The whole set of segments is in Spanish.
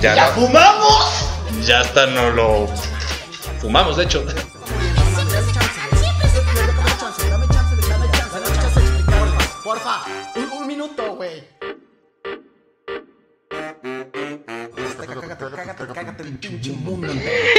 Ya ¿Ya no. fumamos? Ya hasta no lo fumamos, de hecho. Porfa, un, minuto, güey. Cágate, cágate, cágate el pinche mundo. Siento como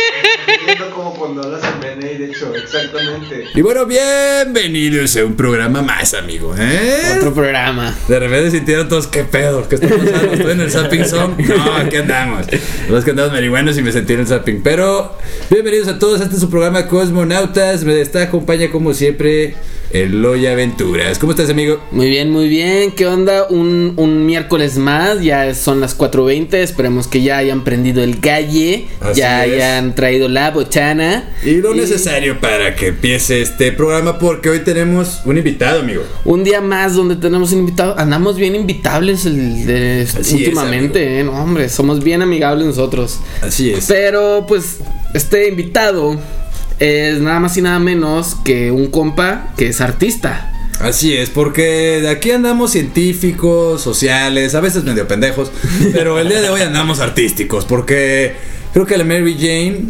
cuando hablas en BNI, de hecho, exactamente. Y bueno, bienvenidos a un programa más, amigo. ¿eh? Otro programa. De repente sintieron todos, ¿qué pedo? ¿Qué está pasando? ¿Estoy en el Zapping Song? No, aquí andamos. Los que andamos marihuanos y me sentí en el Zapping. Pero, bienvenidos a todos este su programa Cosmonautas. Me está acompaña como siempre Eloy Aventuras. ¿Cómo estás, amigo? Muy bien, muy bien. ¿Qué onda? Un, un miércoles más. Ya son las 4.20. Esperemos que ya hayan prendido el galle. Así ya es. hayan traído la botana. Y lo necesario para que empiece este programa porque hoy tenemos un invitado, amigo. Un día más donde tenemos invitados. Andamos bien invitables el de- es, últimamente, eh, no, hombre. Somos bien amigables nosotros. Así es. Pero pues este invitado es nada más y nada menos que un compa que es artista. Así es, porque de aquí andamos científicos, sociales, a veces medio pendejos, pero el día de hoy andamos artísticos, porque creo que la Mary Jane,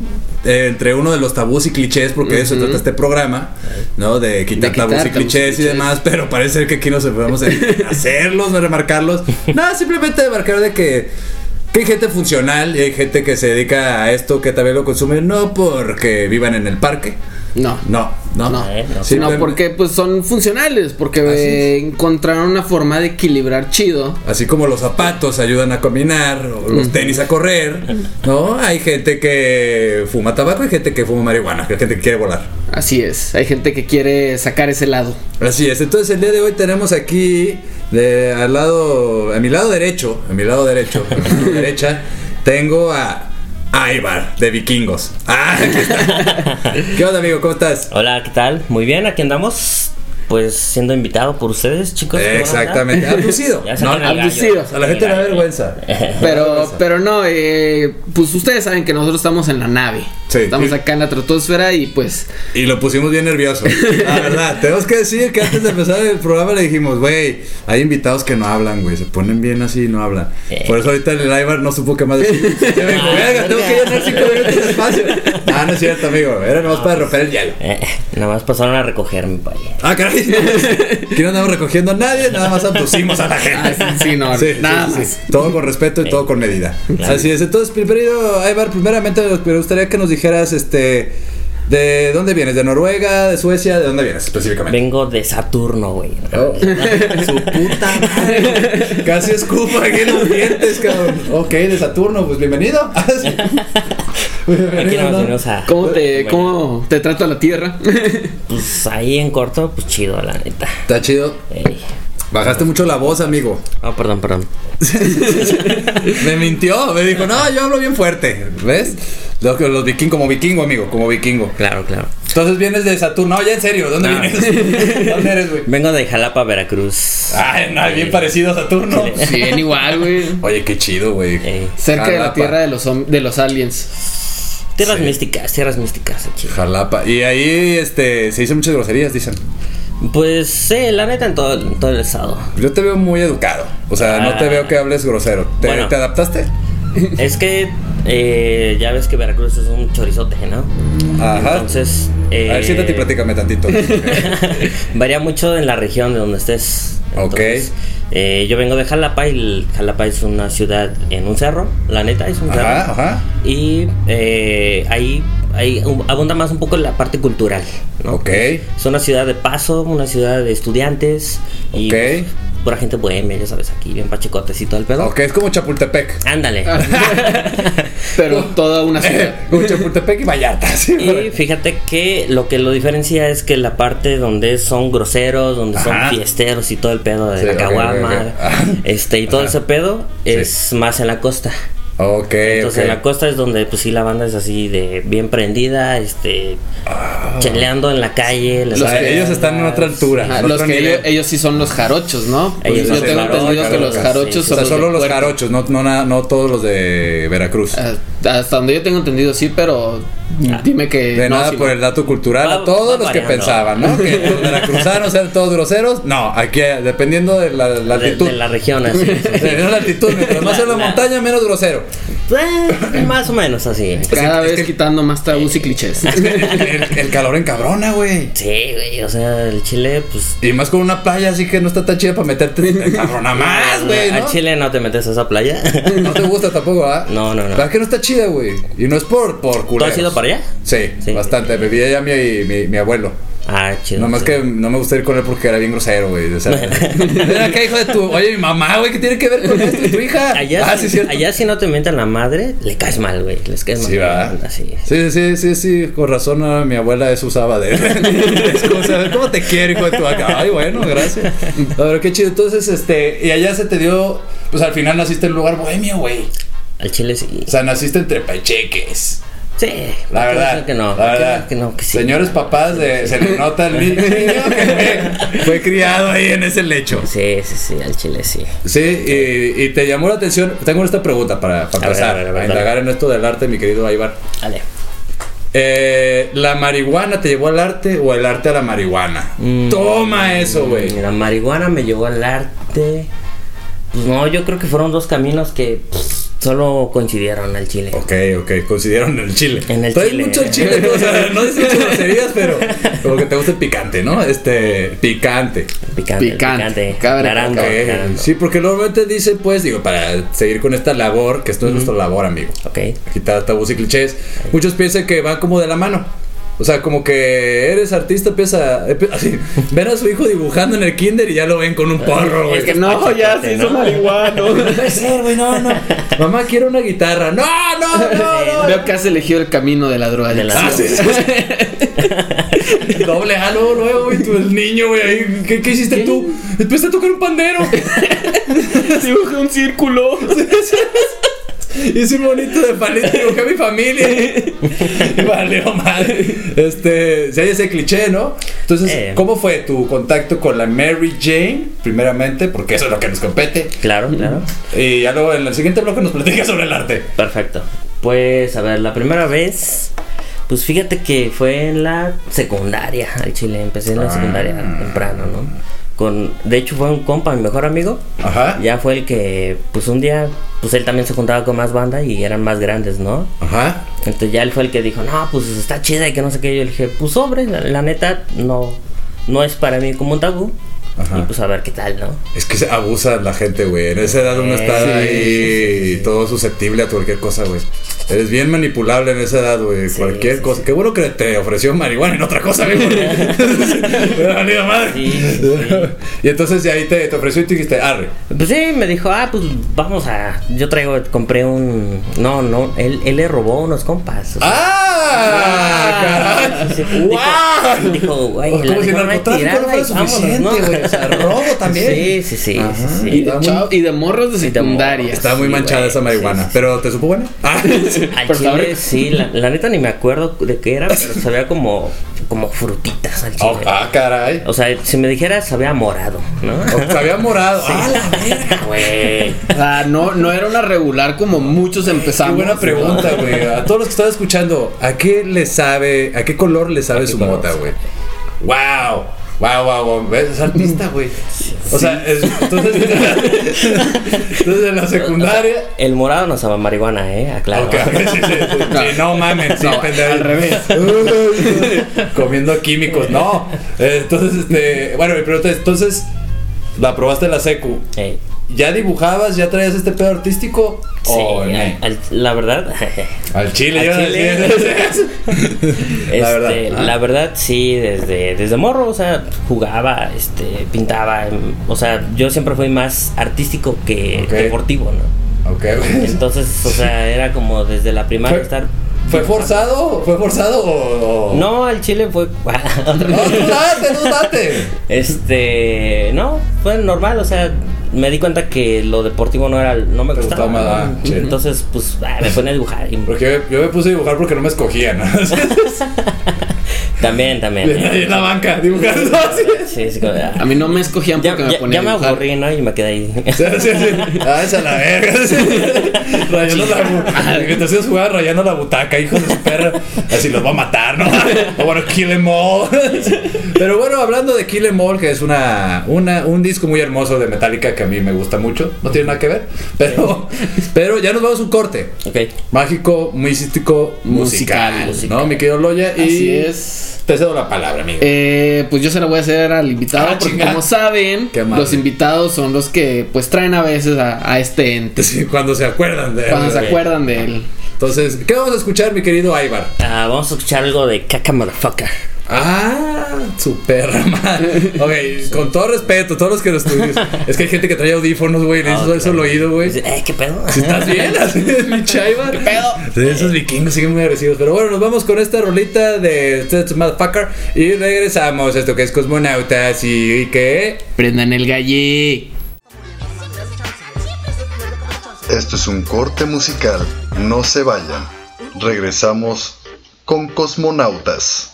eh, entre uno de los tabús y clichés, porque de eso trata este programa, ¿no? De quitar, De quitar tabús y tabús y clichés y demás, pero parece que aquí nos en hacerlos, no remarcarlos. No, simplemente marcar de que... Que hay gente funcional y hay gente que se dedica a esto que también lo consume no porque vivan en el parque. No. No, no. No, sino porque pues son funcionales, porque eh, encontraron una forma de equilibrar chido. Así como los zapatos ayudan a caminar, o los tenis a correr, ¿no? Hay gente que fuma tabaco y gente que fuma marihuana, hay gente que quiere volar. Así es, hay gente que quiere sacar ese lado. Así es, entonces el día de hoy tenemos aquí, de, al lado, a mi lado derecho, a mi lado derecho, a mi derecha, tengo a Aibar de Vikingos. Ah, aquí está. ¿Qué onda, amigo? ¿Cómo estás? Hola, ¿qué tal? Muy bien, aquí andamos. Pues siendo invitado por ustedes, chicos. ¿cómo Exactamente, abducido. Ya No, abducido. A la gente le da vergüenza. Pero, pero no, eh, pues ustedes saben que nosotros estamos en la nave. Sí. Estamos acá en la estratosfera y pues Y lo pusimos bien nervioso. La verdad, tenemos que decir que antes de empezar el programa le dijimos, güey, hay invitados que no hablan, güey, se ponen bien así y no hablan. Eh. Por eso ahorita el Ibar no supo qué más decir. Se me dijo, Ah, verga, tengo que llenar cinco minutos de espacio. Ah, no es cierto, amigo, era nomás para romper el hielo. Eh, nada más pasaron a recogerme, paye. Ah, caray. Aquí no andamos recogiendo a nadie, nada más abducimos a la gente. Ah, sí, sí, no, nada más. Todo con respeto y todo con medida. Así es. Entonces, primero, Ibar, primeramente me gustaría que nos dijeras, este, ¿de dónde vienes? ¿De Noruega? ¿De Suecia? ¿De dónde vienes específicamente? Vengo de Saturno, güey. Oh. Su puta madre. Casi escupo aquí en los dientes, cabrón. Ok, de Saturno, pues bienvenido. Ah. Aquí ¿no? ¿cómo te, cómo te trata la tierra? Pues ahí en corto, pues chido, la neta. Está chido. Ey. Bajaste mucho la voz, amigo. Oh, perdón, perdón. Me mintió, me dijo, no, yo hablo bien fuerte. ¿Ves? Los, los vikingos, como vikingo, amigo, como vikingo. Claro, claro. Entonces vienes de Saturno. No, ya en serio, ¿dónde Ah. vienes? ¿Dónde eres, güey? Vengo de Jalapa, Veracruz. Ay, no, bien parecido a Saturno. Sí, bien igual, güey. Oye, qué chido, güey. Ey. Cerca de la tierra de los, de los aliens. Tierras Sí. místicas, tierras místicas aquí. Jalapa. Y ahí, este, se hizo muchas groserías, dicen. Pues sí, la neta en todo, en todo el estado. Yo te veo muy educado. O sea, no te Ah. veo que hables grosero. ¿Te, Bueno. ¿te adaptaste? Es que eh, ya ves que Veracruz es un chorizote, ¿no? Ajá. Entonces. eh, A ver, siéntate y platícame tantito. Varía mucho en la región de donde estés. Ok. eh, yo vengo de Jalapa y Jalapa es una ciudad en un cerro, la neta es un cerro. Ajá. Y eh, ahí, ahí abunda más un poco la parte cultural. ¿no? Ok. Es una ciudad de paso, una ciudad de estudiantes. Y Ok. pues, pura gente bohemia, ya sabes, aquí bien pachecotes y todo el pedo. Ok, es como Chapultepec. Ándale. Pero toda una ciudad. como Chapultepec y Vallarta. ¿sí? Y fíjate que lo que lo diferencia es que la parte donde son groseros, donde Ajá. son fiesteros y todo el pedo de Sí, la caguama. Ajá. este y todo Ajá. ese pedo es más en la costa. Ok, Entonces en la costa es donde pues sí la banda es así de bien prendida, este cheleando en la calle. O sea, que- ellos están en otra altura. Ajá, en los que ellos, ellos sí son los jarochos, ¿no? Pues Ellos yo son tengo entendido que los jarochos, sí. O son sea, los solo de los puerto. jarochos, no, no, no todos los de Veracruz. Ah, Hasta donde yo tengo entendido sí, pero dime que De no, nada por no. el dato cultural Va- a todos los que pensaban, ¿no? Que los veracruzanos eran todos groseros. No, aquí dependiendo de la, la de, altitud. de la región así. sí, sí. Dependiendo de la altitud, mientras más en La- montaña, menos grosero. Eh, más o menos así. Cada Es vez que- quitando más tabús y clichés. El, el- el calor encabrona, güey. Sí, güey, o sea, el chile pues Y más con una playa así que no está tan chida para meterte encabrona más, güey, al ¿no? chile no te metes a esa playa. No te gusta tampoco, ¿ah? No, no, no. ¿Verdad que no está chida, güey? Y no es por, por ¿Tú has ido para allá? Sí, Sí. bastante. Me vi allá mi, mi, mi abuelo. Ah, chido. Nomás sí. que no me gusta ir con él porque era bien grosero, güey. O sea, ven acá, hijo de tu. Oye, mi mamá, güey, ¿qué tiene que ver con tu hija? Allá, ah, si, sí, cierto. allá si no te mientan la madre, le caes mal, güey. Les caes mal. Sí, va. Así. Sí, sí, sí, sí, con razón ah, mi abuela eso usaba de excusa. ¿Cómo te quiero, hijo de tu vaca? Ay, bueno, gracias. A ver, qué chido. Entonces, este, y allá se te dio, pues al final naciste en un lugar bohemio, güey. Al chile sí. O sea, naciste entre pacheques. Sí. La ¿por qué verdad. que no. La ¿Por qué verdad. que no, que sí. Señores papás, de, se le nota el niño que fue, criado ahí en ese lecho. Sí, sí, sí, al chile sí. Sí, y, y te llamó la atención. Tengo esta pregunta para, para A empezar a ver, a ver, a indagar en esto del arte, mi querido Aibar. Dale. Eh, ¿La marihuana te llevó al arte o el arte a la marihuana? Mm. Toma eso, güey. La marihuana me llevó al arte. Pues no, yo creo que fueron dos caminos que pues, solo coincidieron al chile. Ok, ok, consideraron el chile. En el Traes chile. mucho el chile, o sea, no dices muchas groserías, pero como que te gusta el picante, ¿no? Este, picante. Picante, Picante. aclarando. Sí, porque normalmente dice, pues, digo, para seguir con esta labor, que esto es nuestra labor, amigo. Ok. quitar tabús y clichés. Muchos piensan que van como de la mano. O sea, como que eres artista, empieza así, ven a su hijo dibujando en el kinder y ya lo ven con un porro, güey. Es que no, ya se ¿no? hizo marihuano. No puede ser, güey, no, no. Mamá, quiero una guitarra. No, no, no, no. Veo que has elegido el camino de la droga. De la- Ah, sí, sí, sí. Doble A luego, luego, güey, tú el niño, güey, ahí, ¿qué, qué hiciste tú? Empezaste a tocar un pandero. Dibujé un círculo. Hice un bonito de palito, dibujé a mi familia. Y Valió madre. Este, si hay ese cliché, ¿no? Entonces, Eh. ¿cómo fue tu contacto con la Mary Jane? Primeramente, porque eso es lo que nos compete. Claro, claro. Y ya luego en el siguiente bloque nos platicas sobre el arte. Perfecto. Pues, a ver, la primera vez. Pues fíjate que fue en la secundaria al chile. Empecé en la Ah. secundaria temprano, ¿no? Con, de hecho, fue un compa, mi mejor amigo. Ajá. Ya fue el que, pues un día, pues él también se juntaba con más banda y eran más grandes, ¿no? Ajá. Entonces ya él fue el que dijo, no, pues está chida y que no sé qué. Yo le dije, pues sobre, la, la neta, no, no es para mí como un tabú. Ajá. Y pues a ver qué tal, ¿no? Es que se abusa la gente, güey. En esa edad uno Sí, está sí, ahí sí, sí. todo susceptible a cualquier cosa, güey. Eres bien manipulable en esa edad, güey. Sí, cualquier sí, cosa. sí. Qué bueno que te ofreció marihuana en otra cosa, güey. Valido madre. Sí, sí, sí. Y entonces de ahí te, te ofreció y te dijiste, arre. Pues sí, me dijo, ah, pues vamos a. Yo traigo, compré un. No, no, él, él le robó unos compas. o sea, ¡Ah! ¡Caray! sí, ¡Wow! Dijo, dijo, güey, Como la si narcotráfico no fuera suficiente, ¿no? güey. O sea, robo también. Sí, sí, sí, Ajá. sí, sí. Y de, muy- y de morros de secundaria. Está muy Sí, manchada esa marihuana. Sí, sí. ¿Pero te supo buena? Ah. Al Por favor. chile, sí, la, la neta ni me acuerdo de qué era, pero sabía como, como frutitas al chile. Oh, ah, caray. O sea, si me dijera, sabía morado, ¿no? O- Sabía morado. ¡Ah, la verga, güey! Ah, no, no era una regular como muchos Qué empezamos. buena pregunta, güey. A todos los que están escuchando, ¿a qué le sabe, a qué color le sabe ¿A qué su color? mota, güey? ¡Wow! Wow, wow, wow. ¿Ves? Es artista, güey. O sea, es- entonces, entonces en la secundaria. El morado no sabe marihuana, ¿eh? Aclaro. Ok, ok, sí, sí, sí. Sí, no mames, sí, No, pendejo. al revés. Comiendo químicos, no. Eh, Entonces, este. Bueno, mi pregunta es: entonces, la probaste en la secu. Ey, ¿Ya dibujabas? ¿Ya traías este pedo artístico? sí, ¿O no? al- al- la verdad. Al chile, Al yo chile. decía. La La verdad, verdad. la verdad sí, desde, desde morro, o sea, jugaba, este, pintaba, em, o sea, yo siempre fui más artístico que deportivo, ¿no? Ok, güey. Entonces, o sea, era como desde la primaria ¿Fue- estar... ¿Fue forzado? ¿Fue forzado o.? No, al chile fue... No, date, tú date. Este, no, fue normal, o sea, me di cuenta que lo deportivo no era, no me gustaba. gustaba ah, sí. Entonces, pues, ah, me ponía a dibujar. y- Porque yo, yo me puse a dibujar porque no me escogían. ¿no? También, también. Ahí eh. en la banca, dibujando así. Sí, sí, como, ah. A mí no me escogían Ya, porque me ya- ponía ya me aburrí, ¿no? Y me quedé ahí. Sí, sí, sí. Ah, esa la verga. sí. Rayando la bu- Que te hacías jugar rayando la butaca, hijo de su perra. Así los va a matar, ¿no? O bueno, Kill Em All. Pero bueno, hablando de Kill Em All, que es una, una, un disco muy hermoso de Metallica que a mí me gusta mucho. No tiene nada que ver. Pero, pero ya nos vamos a un corte. ok. Mágico, místico, musical. Musical. ¿No, mi querido Loya? Y Así es. Te cedo la palabra, amigo. Eh, pues yo se la voy a hacer al invitado Ah, porque chinga. como saben, los invitados son los que pues traen a veces a, a este ente. Sí, cuando se acuerdan de Cuando se acuerdan de él. Entonces, ¿qué vamos a escuchar, mi querido Ivar? Ah, vamos a escuchar algo de Caca Motherfucker. Ah, su perra madre. Ok, con todo respeto, todos los que lo estudian. Es que hay gente que trae audífonos, güey, le hizo eso claro. oído, güey. Eh, ¿qué pedo? Si estás bien, así es mi chaiva. ¿Qué pedo? Sí, esos vikingos siguen muy agresivos. Pero bueno, nos vamos con esta rolita de Stats Motherfucker y regresamos a esto que es Cosmonautas y, y que. Prendan el galle. Esto es un corte musical. No se vayan. Regresamos con Cosmonautas.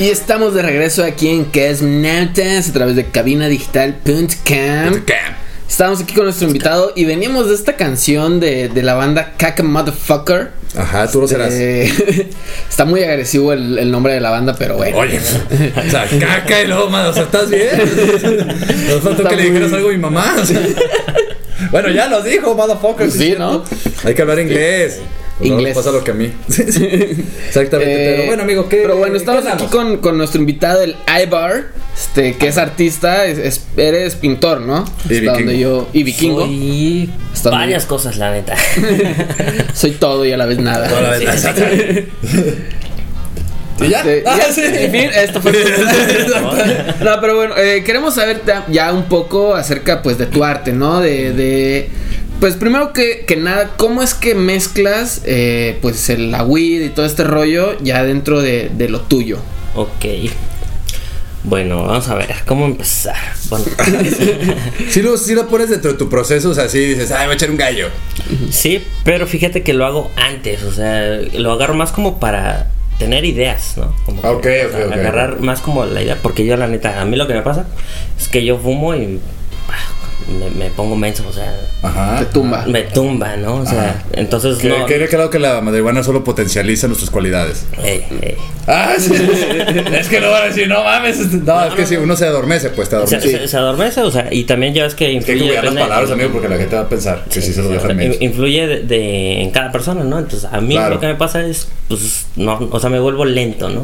Y estamos de regreso aquí en Cosmonautas a través de cabinadigital.com. Estamos aquí con nuestro invitado y veníamos de esta canción de, de la banda Caca Motherfucker. Ajá, tú lo serás. Eh, está muy agresivo el, el nombre de la banda, pero bueno. Oye, o sea, caca y luego, mano, o sea, ¿estás bien? Nos faltó que le muy- dijeras algo a mi mamá. o sea. Bueno, ya lo dijo, motherfucker. Sí, ¿no? Hay que hablar inglés. Inglés. Inglés. pasa lo que a mí. Exactamente. Eh, pero bueno, amigo, ¿qué Pero bueno, qué estamos aquí con, con nuestro invitado, el Ibar, este, que es artista, es, es- eres pintor, ¿no? Y Hasta donde vikingo. yo. Y vikingo. Soy, Soy muy varias bien. cosas, la neta. todo y a la vez nada. Toda la vez. Sí, ¿Y ya? Este, Ah, ya, sí. En fin, esto fue. no, pero bueno, eh, queremos saber ya un poco acerca, pues, de tu arte, ¿no? De, de pues, primero que, que nada, ¿cómo es que mezclas, eh, pues, el, la weed y todo este rollo ya dentro de, de lo tuyo? Ok. Bueno, vamos a ver, ¿cómo empezar? Bueno, Si lo, si lo pones dentro de tu proceso, o sea, sí dices, ay, voy a echar un gallo. sí, pero fíjate que lo hago antes, o sea, lo agarro más como para tener ideas, ¿no? Como que, Ok, o sea, ok, ok. Agarrar más como la idea, porque yo la neta, a mí lo que me pasa es que yo fumo y me, me pongo menso, o sea, Ajá. Te tumba. me tumba, ¿no? O sea, Ajá. entonces Que no... quede claro que la marihuana solo potencializa nuestras cualidades. Eh, eh. Ah, sí. es que no van a decir, no mames. No, es que si uno se adormece, pues te Se, adormece. se- se adormece, o sea, y también ya ves que Hay que influye... cuidar las palabras, amigo, porque la gente va a pensar que sí, se lo dejan menso. influye de, de- en cada persona, ¿no? Entonces, a mí Claro. lo que me pasa es, pues, no, o sea, me vuelvo lento, ¿no?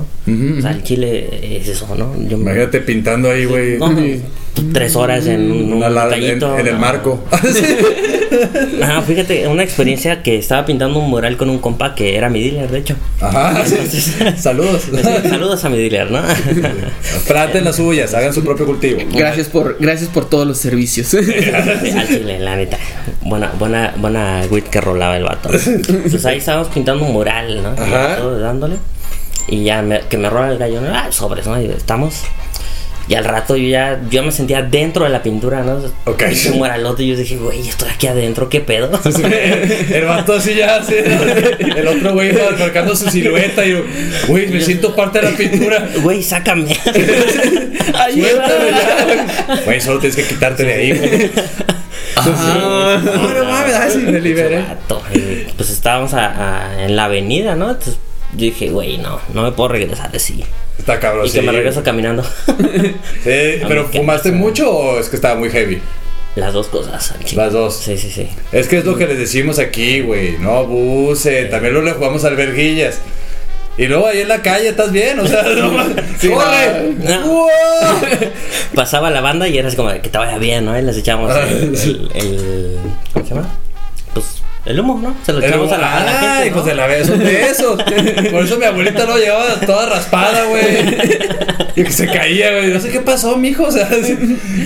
O sea, el chile es eso, ¿no? Yo me- Imagínate pintando ahí, güey. no, tres horas en un, un la- en, detallito, en el no. marco. Ah, fíjate, una experiencia que estaba pintando un mural con un compa que era mi dealer, de hecho. Ajá. Saludos. Saludos a mi dealer, ¿no? Traten las suyas, hagan su propio cultivo. Gracias por, gracias por todos los servicios. Al chile, la neta. Buena, buena, buena wit que rolaba el vato. Entonces ahí estábamos pintando un mural, ¿no? Ajá. Todo dándole. Y ya me- que me rola el gallo, ¿no? Ah, sobres, ¿no? Y estamos. Y al rato yo ya, yo me sentía dentro de la pintura, ¿no? Ok. Un muralote y yo dije, güey, estoy aquí adentro, ¿qué pedo? El vato así ya, así. El otro güey iba marcando su silueta y yo, güey, me siento parte de la pintura. Güey, sácame. Suéltame ya, güey. Solo tienes que quitarte de ahí, güey. Ah, No, mames, me liberé. Y pues estábamos a- a- en la avenida, ¿no? Entonces yo dije, güey, no, no me puedo regresar así. Está cabrón, y que sí. me regreso caminando. Sí, pero ¿qué ¿fumaste mucho o es que estaba muy heavy? Las dos cosas. chile. Las dos. Sí, sí, sí. Es que es lo que les decimos aquí, güey. No abusen. También lo le jugamos al verguillas. Y luego ahí en la calle estás bien, o sea, no mames. ¡Corre! no. ¡Wow! Pasaba la banda y era así como que te vaya bien, ¿no? Y les echamos el, el- el- ¿Cómo se llama? El humo, ¿no? Se lo echamos a la, a la Ah, gente. hijos ¿no? de la vez, son de esos. Por eso mi abuelita lo llevaba toda raspada, güey. Y que se caía, güey. No sé qué pasó, mijo. O sea,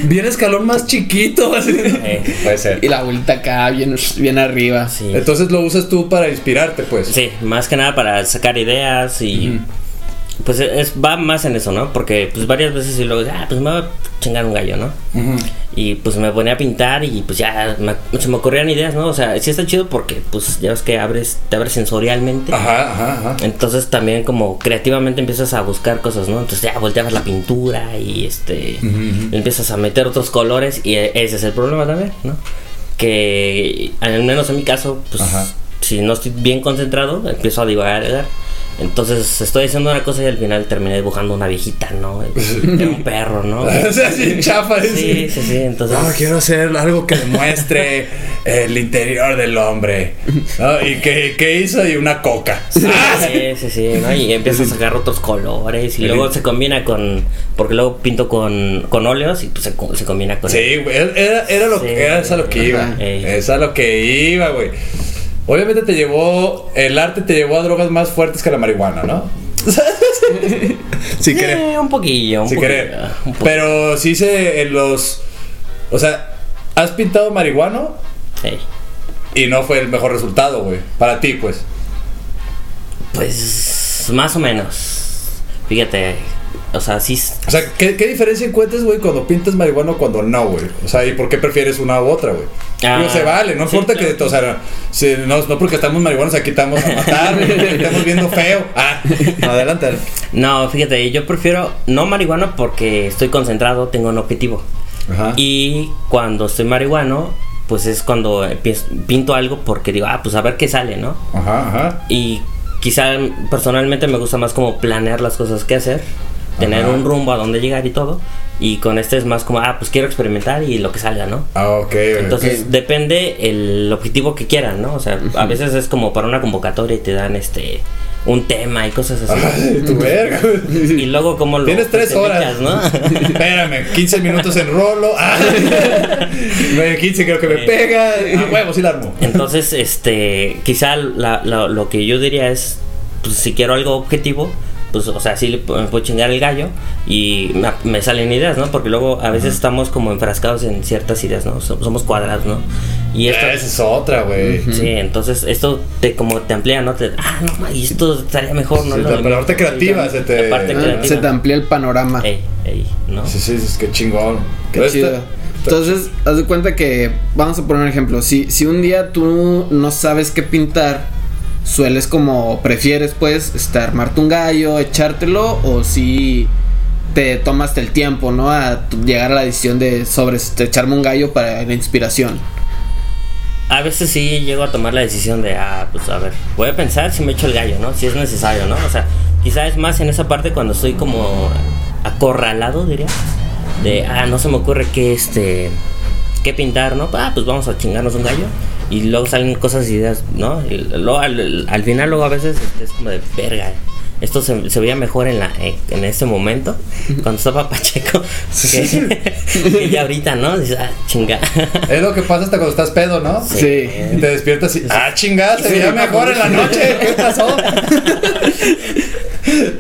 bien escalón más chiquito. Así. Eh, Puede ser. y la vuelta acá, bien, bien arriba. sí. Entonces lo usas tú para inspirarte, pues. Sí, más que nada para sacar ideas y. Pues es, va más en eso, ¿no? Porque pues varias veces y luego, ah, pues me voy a chingar un gallo, ¿no? Y pues me ponía a pintar y pues ya me- se me ocurrían ideas, ¿no? O sea, sí está chido porque pues ya ves que abres, te abres sensorialmente. Ajá, ajá, ajá. Entonces también como creativamente empiezas a buscar cosas, ¿no? Entonces ya volteabas la pintura y este empiezas a meter otros colores y e- ese es el problema también, ¿no? Que al menos en mi caso, pues Ajá. si no estoy bien concentrado, empiezo a divagar. Entonces estoy haciendo una cosa y al final terminé dibujando una viejita, ¿no? Era un perro, ¿no? O sea, así chafa. Sí, sí, sí, entonces... No, quiero hacer algo que demuestre el interior del hombre. ¿no? ¿Y qué, qué hizo? Y una coca. Sí, sí, sí, ¿no? Y empiezas a sacar otros colores y luego se combina con... Porque luego pinto con, con óleos y pues se, se combina con... Sí, güey. Era, era lo Sí. que era lo que iba. Ey. Es a lo que iba, güey. Obviamente te llevó. El arte te llevó a drogas más fuertes que la marihuana, ¿no? si querés. Eh, un poquillo, un Si poquillo, querés. un poquillo. Pero sí se en los. O sea, has pintado marihuana Sí. y no fue el mejor resultado, güey. Para ti, pues. Pues más o menos. Fíjate, o sea, sí... O sea, ¿qué, qué diferencia encuentras, güey, cuando pintas marihuana o cuando no, güey? O sea, ¿y por qué prefieres una u otra, güey? Ah, se vale, no sí, importa claro. que, o sea, si- no, no porque estamos marihuanos aquí estamos a matar, güey, estamos viendo feo. Ah, adelante. No, fíjate, yo prefiero no marihuana porque estoy concentrado, tengo un objetivo. Ajá. Y cuando estoy marihuano, pues es cuando pinto algo porque digo, ah, pues a ver qué sale, ¿no? Ajá, ajá. Y quizá personalmente me gusta más como planear las cosas que hacer, tener Ajá. un rumbo a dónde llegar y todo. Y con este es más como, ah, pues quiero experimentar y lo que salga, ¿no? Ah, ok. Entonces depende el objetivo que quieran, ¿no? O sea, a veces es como para una convocatoria y te dan este un tema y cosas así. Ay, tu verga. Y luego como lo Tienes tres horas. ¿no? Espérame, 15 minutos en rolo. Ah. Güey, 15 creo que me Eh. pega. Ah, huevo, sí la armo. Entonces, este, quizá la- la- lo que yo diría es, pues si quiero algo objetivo, pues, o sea, sí le puedo chingar el gallo y me, me salen ideas, ¿no? Porque luego a veces estamos como enfrascados en ciertas ideas, ¿no? So- Somos cuadrados, ¿no? Y esto... Esa es otra, güey. Sí, entonces esto te como te amplía, ¿no? Te, ah, no, y esto estaría mejor, ¿no? Sí, Lo- la- parte creativa se te- La parte Ah, creativa. se te amplía el panorama. Ey, ey, ¿no? Sí, sí, es que chingón. Qué chido. Entonces, haz de cuenta que, vamos a poner un ejemplo, si, si un día tú no sabes qué pintar, sueles como, prefieres pues, este, armarte un gallo, echártelo, o si te tomaste el tiempo, ¿no? A llegar a la decisión de sobre echarme un gallo para la inspiración. A veces sí llego a tomar la decisión de, ah, pues a ver, voy a pensar si me echo el gallo, ¿no? Si es necesario, ¿no? O sea, quizá es más en esa parte cuando estoy como acorralado, diría. De, ah, no se me ocurre qué, este, qué pintar, ¿no? Ah, pues vamos a chingarnos un gallo. Y luego salen cosas y ideas, ¿no? Y luego al, al final luego a veces es como de, verga, esto se, se veía mejor en, la, en, en este momento, cuando estaba Pacheco, que, que ya ahorita, ¿no? Dices, ah, chinga. Es lo que pasa hasta cuando estás pedo, ¿no? Sí. Te despiertas y. ¡Ah, chingada! Se veía mejor en la noche. ¿Qué pasó?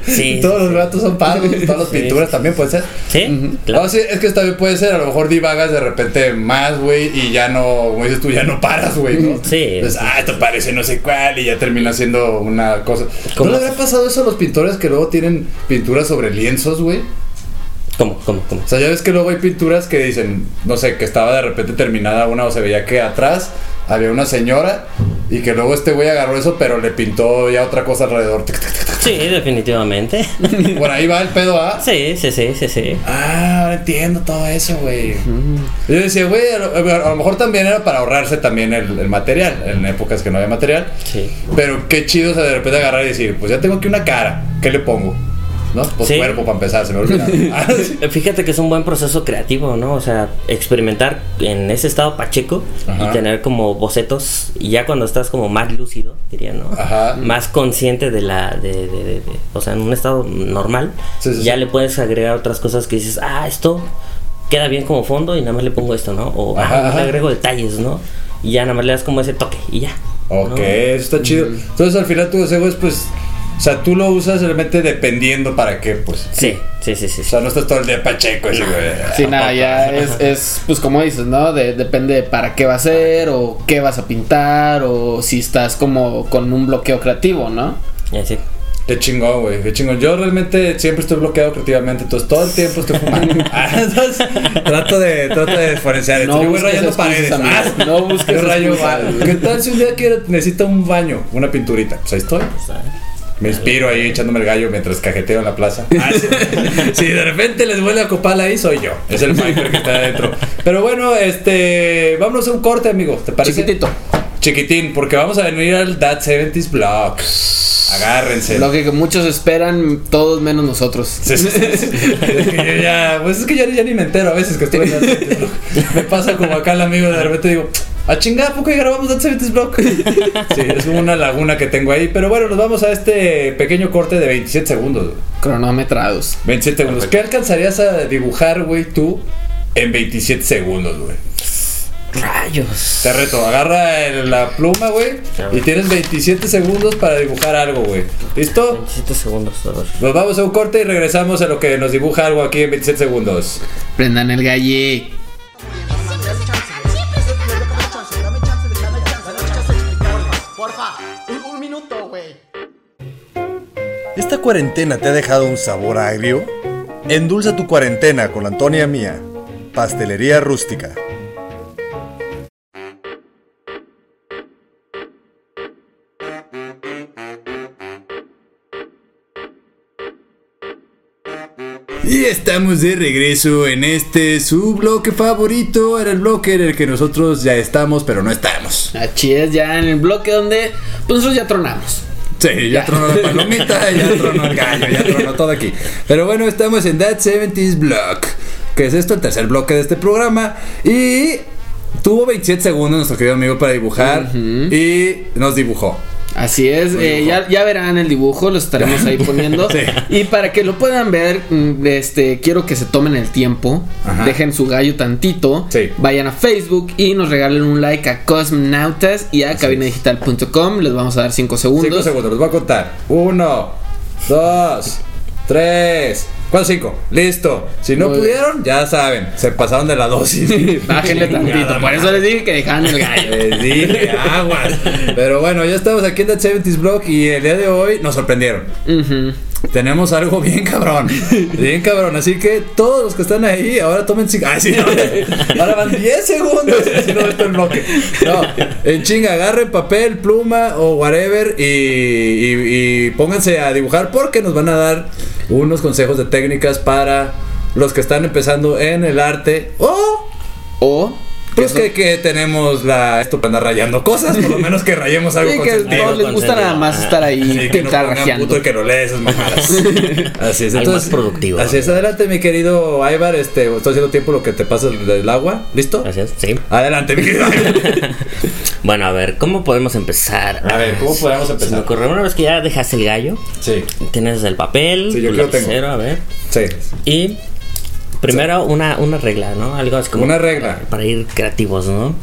Sí, Todos los gatos son palos, todas las Sí. pinturas también puede ser. Sí, claro. No, sí, es que también puede ser, a lo mejor divagas de repente más, güey, y ya no, como dices tú, ya no paras, güey, ¿no? Sí. Entonces, ah, esto parece no sé cuál, y ya termina siendo una cosa. ¿No ¿Cómo? le habrá pasado eso a los pintores que luego tienen pinturas sobre lienzos, güey? ¿Cómo, cómo, cómo? O sea, ya ves que luego hay pinturas que dicen, no sé, que estaba de repente terminada una o se veía que atrás había una señora y que luego este güey agarró eso, pero le pintó ya otra cosa alrededor. Sí, definitivamente. Por ahí va el pedo, ¿ah? Sí, sí, sí, sí, sí. Ah, ahora entiendo todo eso, güey. Yo decía, güey, a, lo- a lo mejor también era para ahorrarse también el, el material, en épocas que no había material. Sí. Pero qué chido, o sea, de repente agarrar y decir, pues ya tengo aquí una cara, ¿qué le pongo? ¿No? Pues Sí. cuerpo para empezar, se me olvidó. Sí. Fíjate que es un buen proceso creativo, ¿no? O sea, experimentar en ese estado pacheco Ajá. y tener como bocetos, y ya cuando estás como más lúcido, diría, ¿no? Ajá. Más consciente de la. De, de- de- de- o sea, en un estado normal, Sí, sí, ya le puedes agregar otras cosas que dices, ah, esto queda bien como fondo y nada más le pongo esto, ¿no? O Ajá, ah, ajá. le agrego detalles, ¿no? Y ya nada más le das como ese toque y ya. Ok, ¿no? eso está chido. Entonces al final tu deseo es pues, o sea, tú lo usas realmente dependiendo para qué, pues. Sí, sí, sí, sí. O sea, no estás todo el día pacheco ese güey. Sí, nada, ya es, es, pues como dices, ¿no? De- depende de para qué va a ser, o qué vas a pintar, o si estás como con un bloqueo creativo, ¿no? Y así. Qué chingón, güey, qué chingón. Yo realmente siempre estoy bloqueado creativamente, entonces todo el tiempo estoy fumando. Ah, entonces, trato de, trato de diferenciar esto. No Yo voy rayando paredes. Ah, No busques yo rayo ¿Qué tal si un día quiero, necesito un baño, una pinturita? Pues ahí estoy. Me inspiro ahí echándome el gallo mientras cajeteo en la plaza. Ah, sí. Si de repente les vuelve a copal ahí, soy yo. Es el Piper que está adentro. Pero bueno, este. Vámonos a un corte, amigos. ¿Te parece? Chiquitito. Chiquitín, porque vamos a venir al That 70s Block. Agárrense. Lo que muchos esperan, todos menos nosotros. Sí, sí. Es que yo ya, pues es que ya, ya ni me entero a veces que estoy en That 70s Block. Me pasa como acá el amigo de repente digo, a chingar, ¿a poco ya grabamos That 70s Block? Sí, es una laguna que tengo ahí. Pero bueno, nos vamos a este pequeño corte de 27 segundos. güey. Cronometrados. 27 segundos. ¿Qué alcanzarías a dibujar, güey, tú en 27 segundos, güey? Rayos. Te reto, agarra el- la pluma, güey, y tienes 27 segundos para dibujar algo, güey. ¿Listo? 27 segundos. a ver. Nos vamos a un corte y regresamos a lo que nos dibuja algo aquí en 27 segundos. Prendan el galle. ¿Esta cuarentena te ha dejado un sabor agrio? Endulza tu cuarentena con la Antonia Mía, Pastelería Rústica. Y estamos de regreso en este su bloque favorito. Era el bloque en el que nosotros ya estamos, pero no estamos. Así es, ya en el bloque donde pues nosotros ya tronamos. Sí, ya tronó la palomita, ya tronó el gallo, ya tronó todo aquí. Pero bueno, estamos en That 70s Block. que es esto, el tercer bloque de este programa. Y tuvo 27 segundos nuestro querido amigo para dibujar y nos dibujó. Así es, eh, ya, ya verán el dibujo, lo estaremos ahí poniendo. Sí. Y para que lo puedan ver, mm, este, quiero que se tomen el tiempo, Ajá. dejen su gallo tantito, Sí. vayan a Facebook y nos regalen un like a Cosmonautas y a cabinadigital.com. Les vamos a dar 5 segundos. 5 segundos, los voy a contar. 1, 2, 3, 4, 5. Listo. Si no Muy pudieron, ya saben, se pasaron de la dosis. Bájenle tantito, por eso les dije que dejaran el gallo. Les dije, aguas. Pero bueno, ya estamos aquí en The 70s Blog y el día de hoy nos sorprendieron. Tenemos algo bien cabrón. Bien cabrón. Así que todos los que están ahí, ahora tomen cinco. Ay, sí, no. Ahora van 10 segundos. Si no, esto es bloque. No, en chinga, agarren papel, pluma o whatever y, y- y pónganse a dibujar porque nos van a dar unos consejos de técnicas para los que están empezando en el arte o O pues que, que tenemos la esto para andar rayando cosas, por lo menos que rayemos algo Sí, con que sentido. no les gusta nada más estar ahí Sí, que no rajeando. puto y que no lees esas mamadas. Así es, Algo entonces. más productivo. Así es, adelante, mi querido Ibar. Este, estoy haciendo tiempo lo que te pasa del agua. ¿Listo? Gracias, sí. Adelante, mi querido Ibar. Bueno, a ver, ¿cómo podemos empezar? A ver, ¿cómo podemos Se me empezar? ocurrió una vez que ya dejaste el gallo, Sí, tienes el papel, Sí, yo creo que tengo. lapicero, a ver. sí. Y primero una, una regla, ¿no? Algo así como. Una regla. Para ir creativos, ¿no?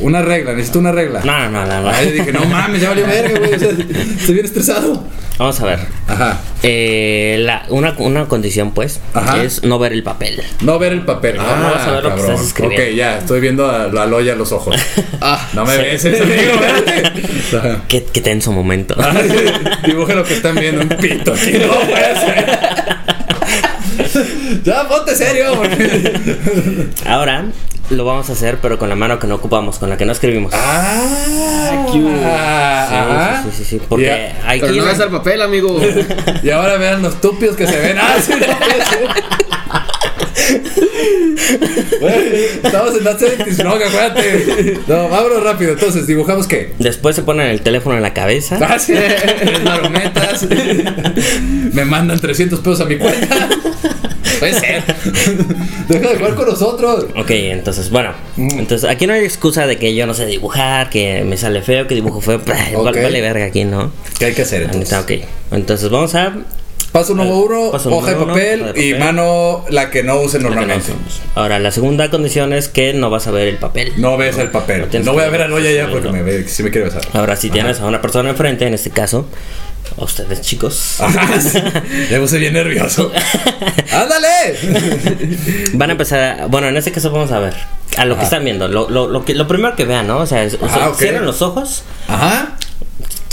Una regla, necesito una regla. No, no, no, no. Ay, dije, no mames, ya valió verga, güey. o sea, estoy bien estresado. Vamos a ver. Ajá. Eh, la, una, una condición, pues, Ajá. es no ver el papel. No ver el papel. No vas a ver lo que cabrón. estás escribiendo. Ok, ya, estoy viendo a la loya a los ojos. Ah, No me ves, eso digo. Qué, qué tenso momento. Ay, Dibuje lo que están viendo, un pito aquí, no puede ser. Ya, ponte serio. Ahora lo vamos a hacer, pero con la mano que no ocupamos, con la que no escribimos. Ah. Sí, sí, sí, sí, Porque Ya. aquí. pero no ves el papel, amigo. Y ahora vean los tupios que se ven. Ah, sí, no Güey, Estamos en no, que acuérdate. No, vámonos rápido. Entonces, dibujamos qué. Después se ponen el teléfono en la cabeza. Ah, sí, tres marometas. Me mandan 300 pesos a mi cuenta. Puede ser. Deja de jugar con nosotros. Ok, entonces, bueno. Entonces, aquí no hay excusa de que yo no sé dibujar, que me sale feo, que dibujo feo. Vale, Ok. vale verga aquí, ¿no? ¿Qué hay que hacer Ahí está, ok. Entonces, vamos a. Paso número uno, Paso hoja de número papel de y mano la que no use no normalmente. Ahora, la segunda condición es que no vas a ver el papel. No ves el papel. No voy a ver a Loya ya porque me ve, si me quiere besar. Ahora, si tienes a una persona enfrente, en este caso, a ustedes chicos, Ajá. Me puse bien nervioso. ¡Ándale! van a empezar. a- bueno, en este caso vamos a ver a lo que están viendo. Lo, lo, lo, que, lo primero que vean, ¿no? O sea, es- o sea, Ajá, ok. cierren los ojos. Ajá.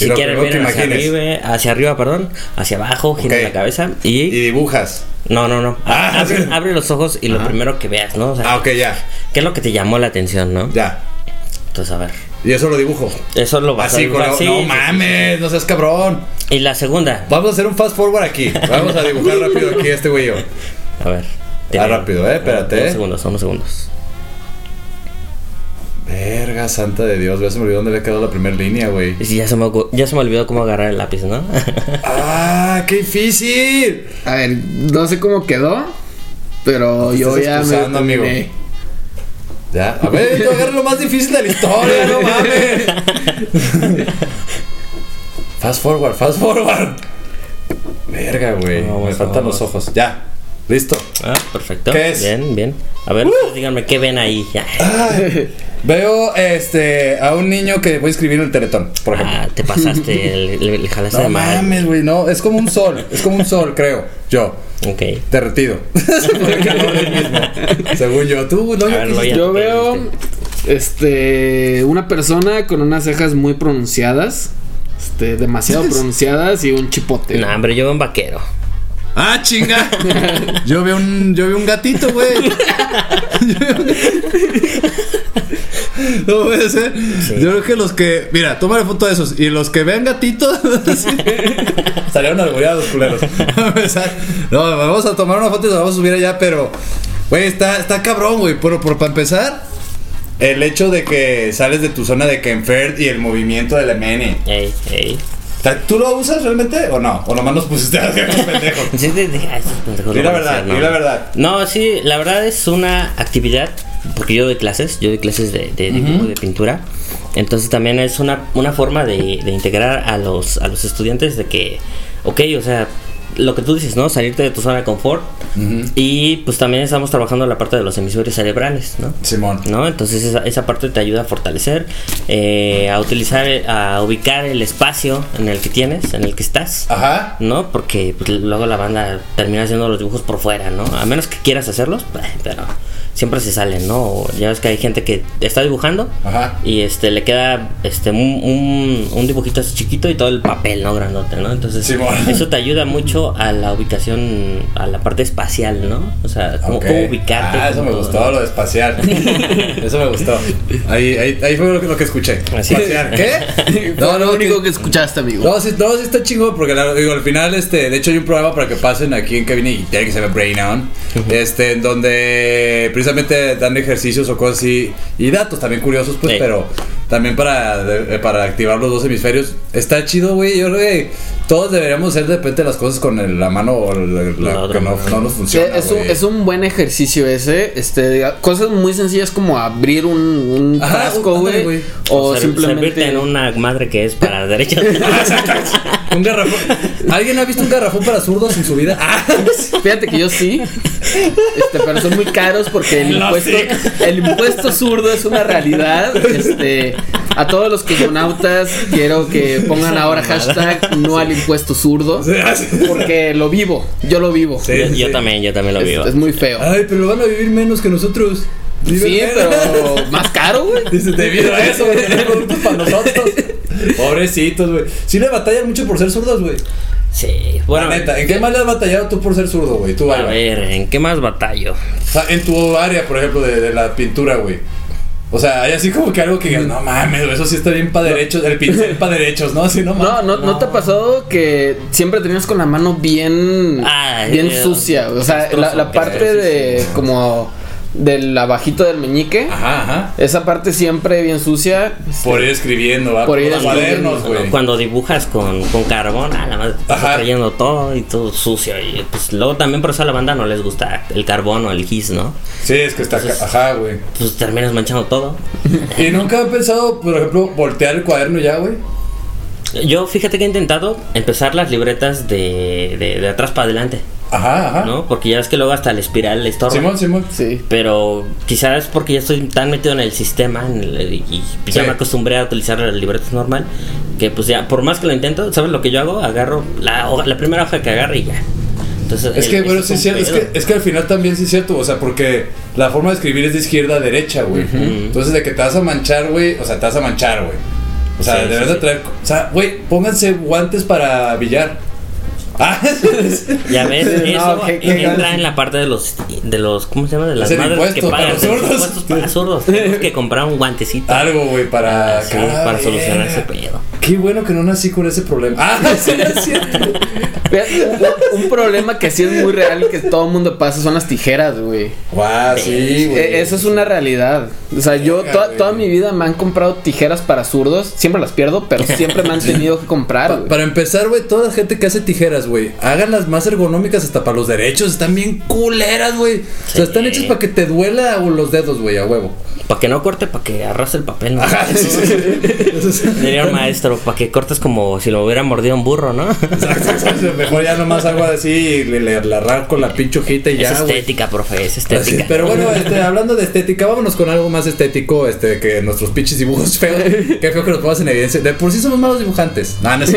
Si lo que miren hacia arriba, hacia arriba, perdón, hacia abajo, Ok. la cabeza Y y. dibujas. No, no, no. Ah, abre, sí. abre los ojos y lo Ajá. primero que veas, ¿no? O sea, Ah, ok, ya. ¿qué es lo que te llamó la atención, no? Ya. Entonces, a ver. Y eso lo dibujo. Eso lo vas Así, a con dibujar. la- sí, No sí, mames, no seas cabrón. Y la segunda. Vamos a hacer un fast forward aquí. Vamos a dibujar rápido aquí este güey yo. A ver. Ah, rápido, eh, espérate, Unos segundos, unos segundos. Verga santa de Dios, ya se me olvidó dónde había quedado la primera línea, güey. Y sí, ya se, me, ocu- ya se me olvidó cómo agarrar el lápiz, ¿no? ¡Ah, qué difícil! A ver, no sé cómo quedó, pero Te yo estás ya me amigo. Ya, a ver, tú agarra lo más difícil de la historia, no mames. fast forward, fast forward. Verga, güey. Vamos, Me faltan vamos. los ojos. Ya, listo. ah, perfecto. ¿Qué es? Bien, bien. A ver, ustedes díganme qué ven ahí. Veo este a un niño que voy a escribir en el teletón, por ejemplo. Ah, te pasaste, le, le- le jalaste no de mal. mames, güey, no, es como un sol, es como un sol, creo. Yo, Ok. derretido. Mismo. Según yo, tú, no. Yo ¿qué veo este una persona con unas cejas muy pronunciadas, este demasiado pronunciadas y un chipote. No, hombre, yo veo un vaquero. Ah, chinga. Yo veo un, yo veo un gatito, güey. No puede ser. Yo creo que los que. Mira, toma la foto de esos. Y los que vean gatitos. sí, Salieron alboreados, culeros. No, vamos a tomar una foto y la vamos a subir allá, pero. Güey, está, está cabrón, güey. Pero, pero para empezar, el hecho de que sales de tu zona de Kenferd y el movimiento del MN. Ey, ey. ¿Tú lo usas realmente o no? ¿O nomás nos pusiste a hacer como pendejos? Sí, de- de- ay, esos pendejos Di lo la verdad, ¿no? la verdad. No, sí, la verdad es una actividad, porque yo doy clases, yo doy clases de, de dibujo, de pintura, entonces también es una, una forma de, de integrar a los, a los estudiantes de que, ok, o sea, lo que tú dices, ¿no? Salirte de tu zona de confort y pues también estamos trabajando la parte de los hemisferios cerebrales, ¿no? Simón. ¿no? Entonces esa, esa parte te ayuda a fortalecer, eh, a utilizar, a ubicar el espacio en el que tienes, en el que estás. Ajá. ¿no? Porque pues, luego la banda termina haciendo los dibujos por fuera, ¿no? A menos que quieras hacerlos, pues, pero siempre se salen, ¿no? O Ya ves que hay gente que está dibujando Ajá. y este le queda este un, un, un dibujito así chiquito y todo el papel, ¿no? Grandote, ¿no? Entonces eso te ayuda mucho a la ubicación, a la parte espacial, ¿no? O sea, cómo, ubicarte. Ah, eso me todo, gustó, ¿no? lo de espacial. eso me gustó. Ahí, ahí, ahí fue lo que, lo que escuché. Así. Espacial. ¿Qué? No, lo único que- que escuchaste, amigo. No, sí, no, sí está chingo porque la- digo, al final, este, de hecho hay un programa para que pasen aquí en cabina y tiene que se llama Brain On, este, en donde precisamente dan ejercicios o cosas así y datos también curiosos, pues, Sí. pero también para, de- para activar los dos hemisferios. Está chido, güey, yo creo que todos deberíamos hacer de repente las cosas con el- la mano o la, la- La otra que no, no nos Sí, funciona, es, un, güey. es un buen ejercicio ese. Este, cosas muy sencillas como abrir un, un Ajá, frasco, ándale, güey. güey. O Ser- simplemente. en una madre que es para derechas. Un garrafón. ¿Alguien ha visto un garrafón para zurdos en su vida? Ah, Fíjate que yo sí. Este, pero son muy caros porque el impuesto, el impuesto zurdo es una realidad. Este, a todos los cosmonautas quiero que pongan ahora hashtag no al impuesto zurdo. Porque lo vivo, yo lo vivo. Sí, yo, sí, yo sí. también, yo también lo Es, vivo. es muy feo. Ay, pero van a vivir menos que nosotros. Viven Sí, menos. pero más caro, güey. Dice, debido a eso, güey, tener productos para nosotros. Pobrecitos, güey. Sí le batallan mucho por ser zurdos, güey. Sí, bueno. la neta, ¿en qué más le has batallado tú por ser zurdo, güey? Tú, A Álvaro. ver, ¿en qué más batallo? O sea, en tu área, por ejemplo, de, de la pintura, güey. O sea, hay así como que algo que digas, no mames, eso sí está bien para derechos, el pincel para derechos, ¿no? Así no No, mames. no, no, te ha pasado que siempre tenías con la mano bien, Ay, bien Dios. sucia. O sea, la, parte de como del abajito del meñique, Ajá, ajá. esa parte siempre bien sucia. Por ir escribiendo, ¿va? Por ir los escribiendo. cuadernos, güey. Cuando dibujas con, con carbón, a te Ajá. estás trayendo todo y todo sucio. Y pues luego también por eso a la banda no les gusta el carbón o el gis, ¿no? Sí, es que está Entonces- ajá, güey. Pues terminas manchando todo. ¿Y nunca han pensado, por ejemplo, voltear el cuaderno ya, güey? Yo fíjate que he intentado empezar las libretas de, de, de atrás para adelante, Ajá, ajá. ¿no? Porque ya ves que luego hasta el espiral le estorba. Simón, Simón. Sí. Pero quizás porque ya estoy tan metido en el sistema en el- y pues ya Sí. me acostumbré a utilizar las libretas normal que pues ya, por más que lo intento, ¿sabes lo que yo hago? Agarro la, hoja- la primera hoja que agarre y ya. Entonces, Es que, el- bueno, sí, es es que, es que al final también sí es cierto. O sea, porque la forma de escribir es de izquierda a derecha, güey. Entonces, de que te vas a manchar, güey. O sea, te vas a manchar, güey. O sea, Sí, debes sí, de sí. traer. O sea, güey, pónganse guantes para billar. Ya ves, Sí, eso no, qué- qué entra en la parte de los, de los, ¿cómo se llama? De las Es madres impuesto que para pagan los para zurdos. Tenemos que comprar un guantecito. algo, güey, para. Ah, sí, para solucionar ese pedo. Qué bueno que no nací con ese problema. Ah, sí, es cierto. Un problema que sí es muy real y que todo el mundo pasa son las tijeras, güey. Guau, sí, güey. Eh, Eso es una realidad. O sea, yo toda, güey. toda mi vida me han comprado tijeras para zurdos. Siempre las pierdo, pero siempre me han tenido que comprar. Pa- güey. para empezar, güey, toda la gente que hace tijeras, güey, háganlas más ergonómicas hasta para los derechos. Están bien culeras, güey. O sea, están hechas para que te duela los dedos, güey, a huevo. Para que no corte, para que arrastre el papel. ¿no? Ajá, sí, sí, Diría un maestro, para que cortes como si lo hubiera mordido un burro, ¿no? Exacto, exacto. Mejor ya nomás algo así y le, le, le arranco la pinche hojita y es ya, güey. estética, profe, es Así, estética. pero bueno, este, hablando de estética, vámonos con algo más estético, este, que nuestros pinches dibujos feos. Qué feo que los pongas en evidencia. De por sí somos malos dibujantes. No, no es.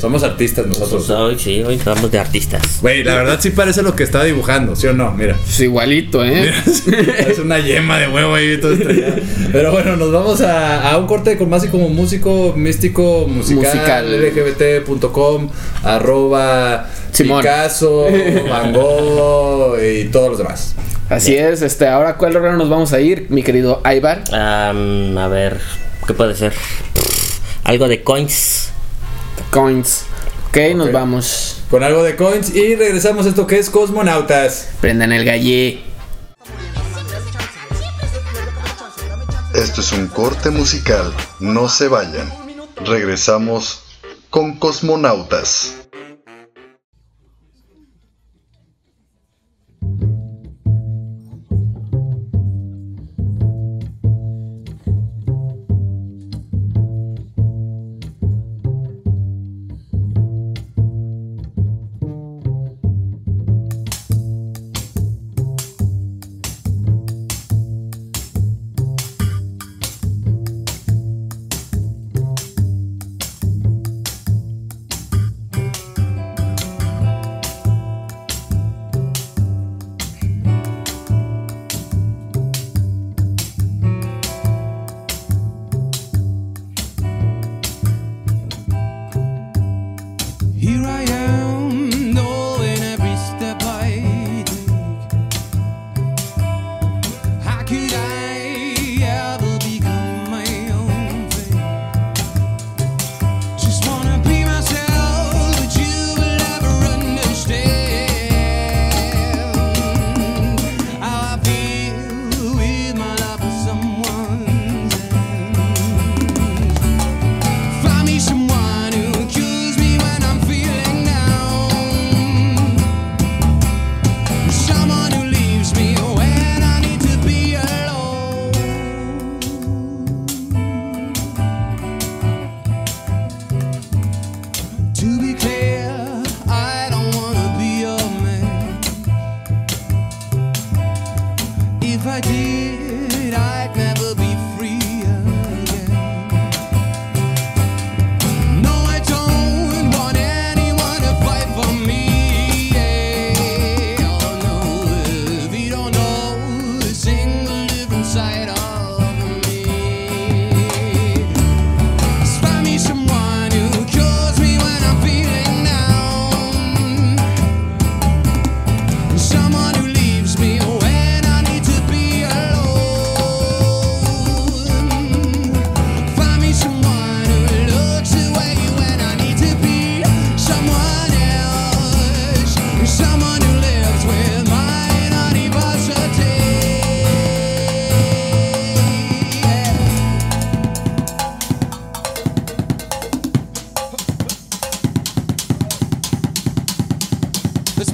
Somos artistas nosotros. Pues hoy sí, hoy estamos de artistas. Güey, la verdad sí parece lo que estaba dibujando, ¿sí o no? Mira. Pues igualito, ¿eh? es una yema de huevo ahí todo estrellado. Pero bueno, nos vamos a, a un corte con más y como músico, místico, musical, Musical. lgbt.com, arroba Simón. Picasso, Van Gogh y todos los demás. Así es. Este, ahora, ¿cuál órgano nos vamos a ir, mi querido Aibar? A ver, ¿qué puede ser? Algo de coins. Coins. Ok, nos vamos. Con algo de coins y regresamos a esto que es Cosmonautas. Prendan el gallé. Esto es un corte musical. No se vayan. Regresamos con Cosmonautas.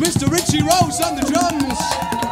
Mr. Richie Rose on the drums.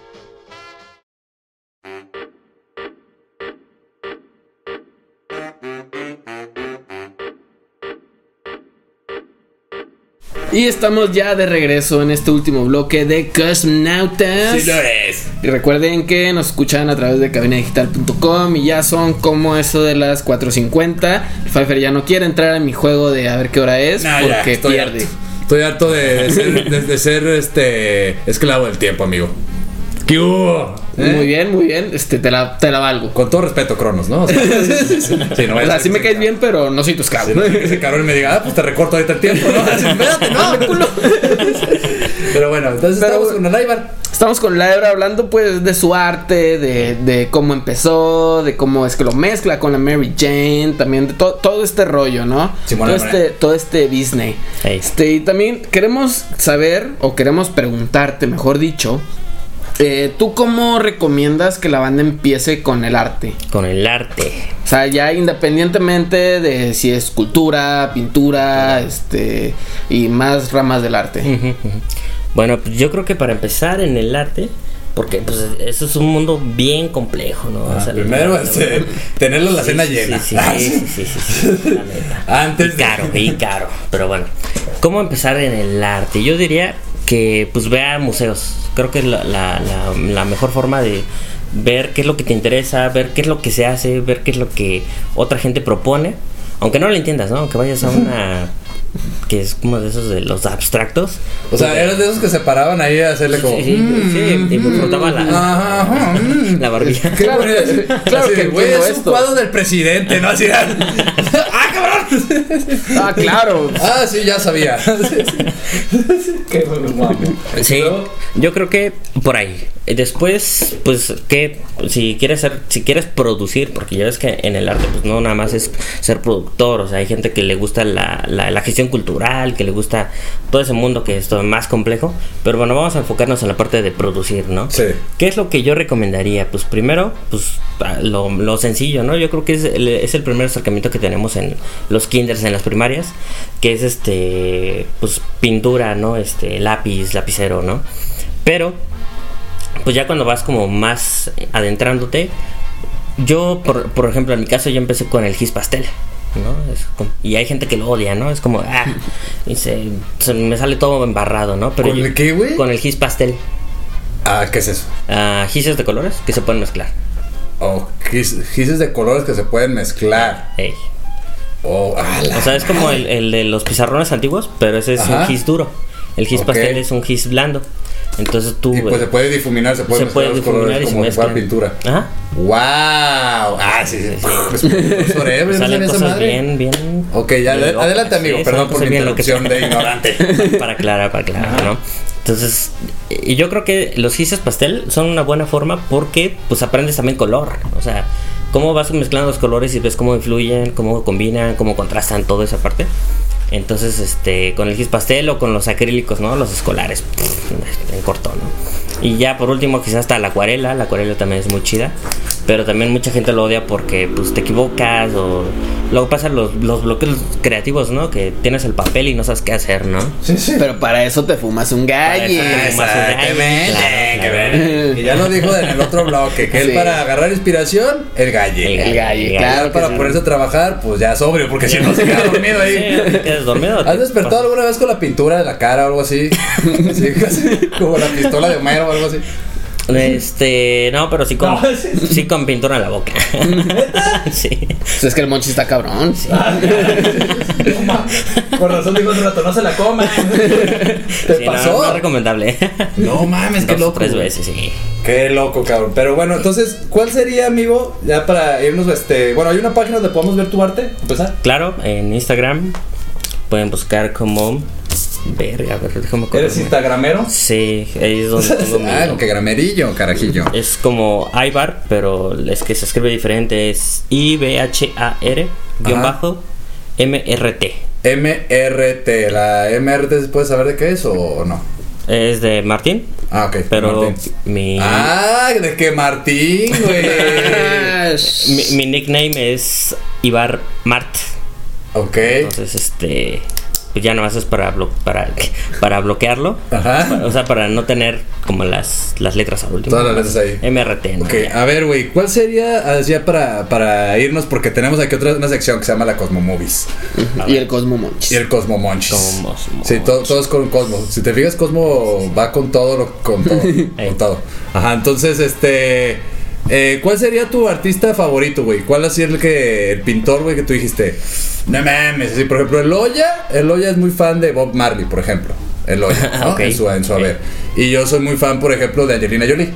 Y estamos ya de regreso en este último bloque de Cosmonautas. Sí lo es. Y recuerden que nos escuchan a través de cabinadigital.com y ya son como eso de las 4.50. El Pfeiffer ya no quiere entrar en mi juego de a ver qué hora es Nah, ya, porque estoy pierde. harto. Estoy harto de, de ser, de- de ser, este esclavo del tiempo, amigo. ¿Qué hubo? ¿Eh? Muy bien, muy bien. Este, te la, te la valgo. Con todo respeto, Cronos, ¿no? O sea, sí, no o sea, sí me caes bien, pero no soy tu esclavo. Sí, no, que ese cabrón me diga, ah, pues te recorto ahorita el tiempo, ¿no? Así, Espérate, no, culo. Pero bueno, entonces Pero- estamos con el Ibar. Estamos con Laura hablando pues de su arte, de, de cómo empezó, de cómo es que lo mezcla con la Mary Jane, también de to- todo este rollo, ¿no? Simón, todo, este, todo este Disney. Ey. Este, y también queremos saber, o queremos preguntarte, mejor dicho, eh, ¿tú cómo recomiendas que la banda empiece con el arte? Con el arte. O sea, ya independientemente de si es cultura, pintura, este, y más ramas del arte. Bueno, pues yo creo que para empezar en el arte, porque pues eso es un mundo bien complejo, ¿no? O sea, Ah, primero, la- este, tenerlo la Sí, cena sí, llena. Sí, sí, sí, sí, sí, sí, la neta. Antes Y de- caro, y caro. Pero bueno, ¿cómo empezar en el arte? Yo diría que pues vea museos. Creo que es la, la, la, la mejor forma de ver qué es lo que te interesa, ver qué es lo que se hace, ver qué es lo que otra gente propone. Aunque no lo entiendas, ¿no? Aunque vayas a una... que es como de esos de los abstractos. O sea, eras de esos que se paraban ahí a hacerle como. Sí, sí, sí, y me frotaba la, Ajá, ajá, mm. la barbilla. Claro claro Así que güey, es un esto". cuadro del presidente, ¿no? Así. ¡Ah, cabrón! Ah, claro. Ah, sí, ya sabía. Qué guapo. Sí, yo creo que por ahí. Después, pues que si quieres ser, si quieres producir, porque ya ves que en el arte, pues no nada más es ser productor, o sea, hay gente que le gusta la, la, la gestión cultural, que le gusta todo ese mundo que es todo más complejo. Pero bueno, vamos a enfocarnos en la parte de producir, ¿no? Sí. ¿Qué es lo que yo recomendaría? Pues primero, pues lo, lo sencillo, ¿no? Yo creo que es el, es el primer acercamiento que tenemos en los kinders, en las primarias, que es este, pues pintura, ¿no? Este, lápiz, lapicero, ¿no? Pero, pues ya cuando vas como más adentrándote, yo, por, por ejemplo, en mi caso, yo empecé con el gis pastel. ¿No? Es como- y hay gente que lo odia, ¿no? Es como, ah, y se, se me sale todo embarrado, ¿no? Pero ¿Con yo- el qué, güey? Con el gis pastel. Ah, ¿qué es eso? Ah, gises de colores que se pueden mezclar. Oh, gis- gises de colores que se pueden mezclar. Ey. Oh, ah, la O sea, es como el, el de los pizarrones antiguos, pero ese es Ajá. un gis duro. El gis pastel es un gis blando. Entonces tú. Y pues se puede difuminar, se puede se mezclar puede los colores difuminar y se como mezclan. pintura. Ajá. ¡Wow! Ah, sí, sí. Pues, profesor, ¿eh? ¿No Salen cosas madre? bien, bien. Ok, ya, adelante, amigo. sí, Perdón por mi interrupción de ignorante. para aclarar, para aclarar, ¿no? Entonces, y yo creo que los gises pastel son una buena forma porque pues aprendes también color, o sea, cómo vas mezclando los colores y ves cómo influyen, cómo combinan, cómo contrastan toda esa parte. Entonces, este, con el gis pastel o con los acrílicos, ¿no? Los escolares, en corto, ¿no? Y ya por último, quizás hasta la acuarela, la acuarela también es muy chida, pero también mucha gente lo odia porque pues te equivocas o luego pasan los, los bloqueos creativos, ¿no? Que tienes el papel y no sabes qué hacer, ¿no? Sí, sí. Pero para eso te fumas un galle. gallo, Exactamente, claro, que claro. Y ya lo dijo en el otro bloque, que él Sí. para agarrar inspiración, el galle. El galle, Y claro para sí. ponerse a trabajar, pues ya sobrio, porque si no se queda dormido ahí. Sí, te quedas dormido. ¿Has despertado alguna vez con la pintura de la cara o algo así? Así, casi como la pistola de Homero o algo así. Este, no, pero sí con, No, sí. sí con pintura en la boca. sí. Pues es que el monchi está cabrón. Por razón dijo hace rato, no se la coman. ¿Te Sí, no, pasó? No, es recomendable. No mames, qué Dos, loco. Tres veces, sí. Qué loco, cabrón. Pero bueno, entonces, ¿cuál sería, amigo? Ya para irnos, este. Bueno, hay una página donde podemos ver tu arte, empezar. Claro, en Instagram pueden buscar como. Verga, a ver, déjame ¿Eres instagramero? Sí, ahí es donde tengo mi. ah, que gramerillo, carajillo. Es como Ibar, pero es que se escribe diferente. Es I-B-H-A-R guion bajo M-R-T. MRT. ¿La MRT se puede saber de qué es o no? Es de Martín. Ah, ok. Pero Martín. mi, Ah, de que Martín, güey. mi, mi nickname es Ibar Mart. ok. Entonces, este. Pues ya nomás es para, blo- para, para bloquearlo. Ajá. O sea, para no tener como las, las letras al último. Todas las letras ahí. MRT. ¿no? Ok, Ya. a ver, güey, ¿cuál sería, ah, ya para, para irnos? Porque tenemos aquí otra una sección que se llama la Cosmo Movies Y el Cosmo Monchis. y el Cosmo Monchis. Sí, todo, todo es con Cosmo. Si te fijas, Cosmo va con todo, lo- con todo, con todo. Ajá, entonces, este, eh, ¿cuál sería tu artista favorito, güey? ¿Cuál así el que, el pintor, güey, que tú dijiste? No mames, así, por ejemplo, el Oya, el Oya es muy fan de Bob Marley, por ejemplo. El Oya, ¿no? Ok, En su, en su haber. Y yo soy muy fan, por ejemplo, de Angelina Jolie.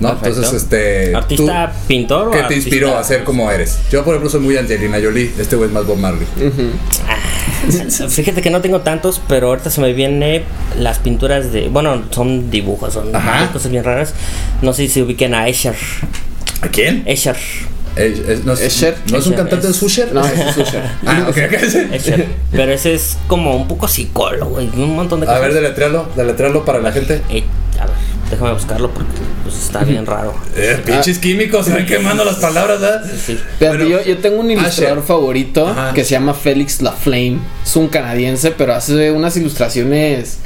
¿no? Perfecto. Entonces, este. ¿Artista pintor o ¿Qué te inspiró a ser como eres? Yo, por ejemplo, soy muy Angelina Jolie. Este güey es más Bob Marley. Fíjate que no tengo tantos, pero ahorita se me vienen las pinturas de. Bueno, son dibujos, son Ajá. cosas bien raras. No sé si ubiquen a Escher. ¿A quién? Escher. Eh, no, es, Escher. ¿No es un Escher cantante de Susher? No, ese es Usher. Ah, ok, ok. Escher. Pero ese es como un poco psicólogo y un montón de A cosas. ver, deletrealo, deletrealo para la gente. Eh, a ver, déjame buscarlo porque pues, está bien raro. Eh, pinches químicos, se van quemando las palabras, ¿verdad? Sí. Bueno, yo, yo tengo un ilustrador Asher. favorito Ajá. que se llama Félix Laflame. Es un canadiense, pero hace unas ilustraciones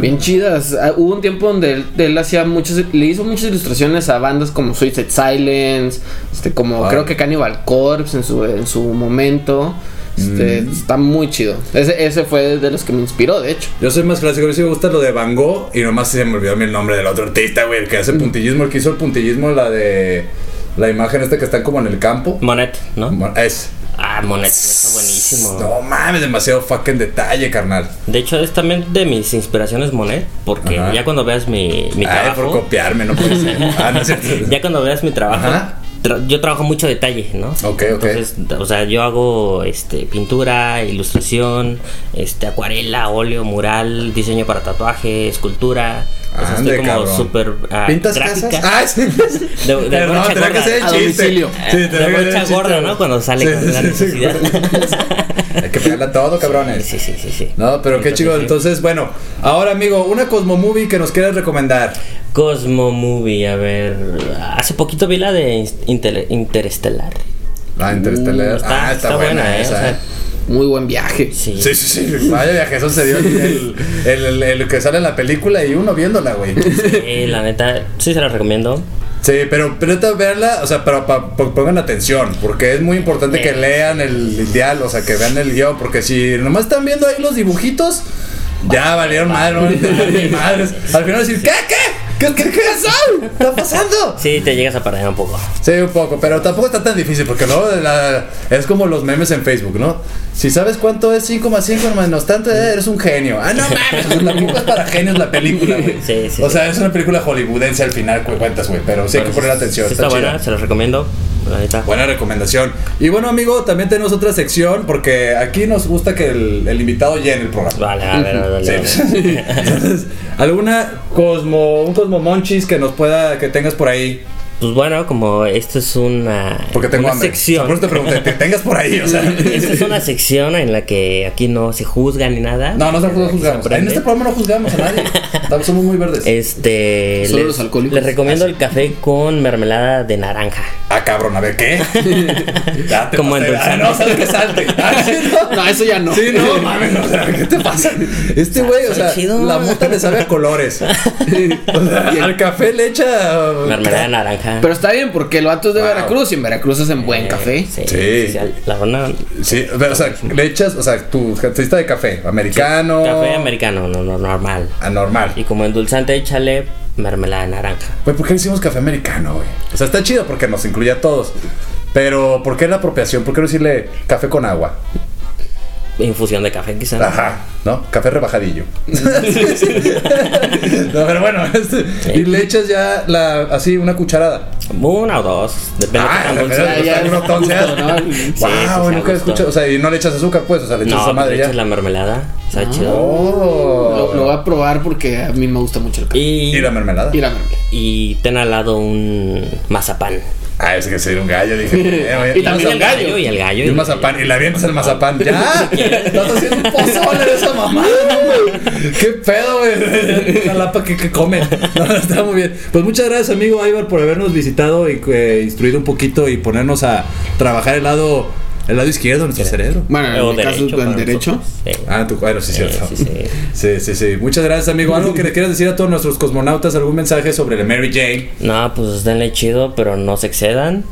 bien chidas. Ah, Hubo un tiempo donde él, él hacía muchas, le hizo muchas ilustraciones a bandas como Suicide Silence, este, como Ah. creo que Cannibal Corpse en su, en su momento. Este, Mm. Está muy chido. Ese, ese fue de los que me inspiró, de hecho. Yo soy más clásico, a mí sí me gusta lo de Van Gogh y nomás se me olvidó a mí el nombre del otro artista, güey, el que hace puntillismo, el que hizo el puntillismo, la de la imagen esta que están como en el campo. Monet, ¿no? Es. Ah, Monet, está buenísimo. No mames, demasiado fucking detalle, carnal. De hecho, es también de mis inspiraciones Monet, porque Ajá. ya cuando veas mi, mi Ay, por trabajo. copiarme, no puede ser. Ah, no es cierto. ya cuando veas mi trabajo, Ajá. tra- yo trabajo mucho detalle, ¿no? Ok, ok. Entonces, o sea, yo hago este pintura, ilustración, este acuarela, óleo, mural, diseño para tatuaje, escultura. O sea, Ande, estoy como súper ah, ¿Pintas gráfica. casas? Ah, sí. De, de brocha tenía que gorda. ser el A chiste. domicilio. Sí, de brocha gorda. ¿no? Cuando sale Sí, con la necesidad. Hay que pegarle a todo, cabrones. Sí, sí, sí, sí. No, pero qué Entonces, chido. sí. Entonces, bueno, ahora, amigo, una Cosmo Movie que nos quieras recomendar. Cosmo Movie, a ver. Hace poquito vi la de Inter- Interestelar. Ah, Interstellar. Uh, está- ah, está, está buena, buena, ¿eh? esa. O sea, eh. Muy buen viaje. Sí. Sí, sí, sí. Vaya viaje, eso se dio el, el, el- el que sale en la película y uno viéndola, güey. Sí, la neta, sí se la recomiendo. Sí, pero, pero verla, o sea, pero pa- pa- pongan atención, porque es muy importante que lean el ideal, o sea, que vean el guion, porque si nomás están viendo ahí los dibujitos, ya valieron madre, no madres. Al final decir, ¿qué, qué? ¿Qué, qué, qué es? ¿Está pasando? Sí, te llegas a parar un poco. Sí, un poco, pero tampoco está tan difícil porque luego la- es como los memes en Facebook, ¿no? Si sabes cuánto es 5 más 5 menos tanto, eh, eres un genio. Ah, no mames, tampoco es para genios la película, güey. Sí, sí, O sea, es una película hollywoodense al final, cu- cuentas, güey, pero sí hay que poner atención. Sí está está buena, se la recomiendo. Buena recomendación. Y bueno, amigo, también tenemos otra sección porque aquí nos gusta que el, el invitado llene el programa. Vale, a ver, dale, Sí. dale. Entonces, ¿alguna Cosmo, un Cosmo Monchis que nos pueda, que tengas por ahí? Pues bueno, como esto es una, Porque tengo una hambre. sección. Por eso te pregunté, que tengas por ahí, o sea. Esta es una sección en la que aquí no se juzga ni nada. No, no se juzgamos. En este programa no juzgamos a nadie. Estamos- Somos muy verdes. Este. Solo les, los alcohólicos. les recomiendo el café con mermelada de naranja. Ah, cabrón, a ver, ¿qué? ya te Como pasé. Ah, endulzante. no, sabes que salte. Ah, no. No, eso ya no. Sí, no, mames, no, o sea, ¿qué te pasa? Este güey, o sea, chido. la mota le sabe a colores. O sea, al café le echa. Mermelada de naranja. Pero está bien porque el vato es de Wow. Veracruz y en Veracruz hacen buen Eh, café. Sí, Sí. sí, La verdad. Sí, o sea, le echas, o sea, tu taxista de café, americano. Café americano, no, no, normal. Anormal. Y como endulzante, échale mermelada de naranja. ¿por qué hicimos café americano? O sea, está chido porque nos incluye a todos. Pero, ¿por qué la apropiación? ¿Por qué no decirle café con agua? Infusión de café, quizás. Ajá, ¿no? Café rebajadillo. no, pero bueno, este, y le echas ya la, así una cucharada. Una o dos. Depende Ah, de pero dulce. ¿no? Wow, nunca escuchado. O sea, y no le echas azúcar, pues, o sea, le echas esa No, madre le ya. echas la mermelada. Está Ah. chido. Oh. Lo, lo voy a probar porque a mí me gusta mucho el café. Y, Y la mermelada. Y la mermelada. y ten al lado un mazapán. Ah, es que soy un gallo, dije. eh, Y también el gallo. Y el gallo. Y un mazapán, y la avientas el mazapán. ¡Ya! Estás haciendo un pozole de esa mames. ¡Qué pedo, güey! La lapa que, que comen. No, está muy bien. Pues muchas gracias, amigo Ibar, por habernos visitado y eh, instruido un poquito y ponernos a trabajar el lado, el lado izquierdo de nuestro cerebro. Bueno, en O mi caso es para el derecho. Sí. Ah, tu bueno, sí, Sí, cierto. sí, sí. Sí, sí, sí. Muchas gracias, amigo. ¿Algo que le quieras decir a todos nuestros cosmonautas? ¿Algún mensaje sobre la Mary Jane? No, pues denle chido, pero no se excedan.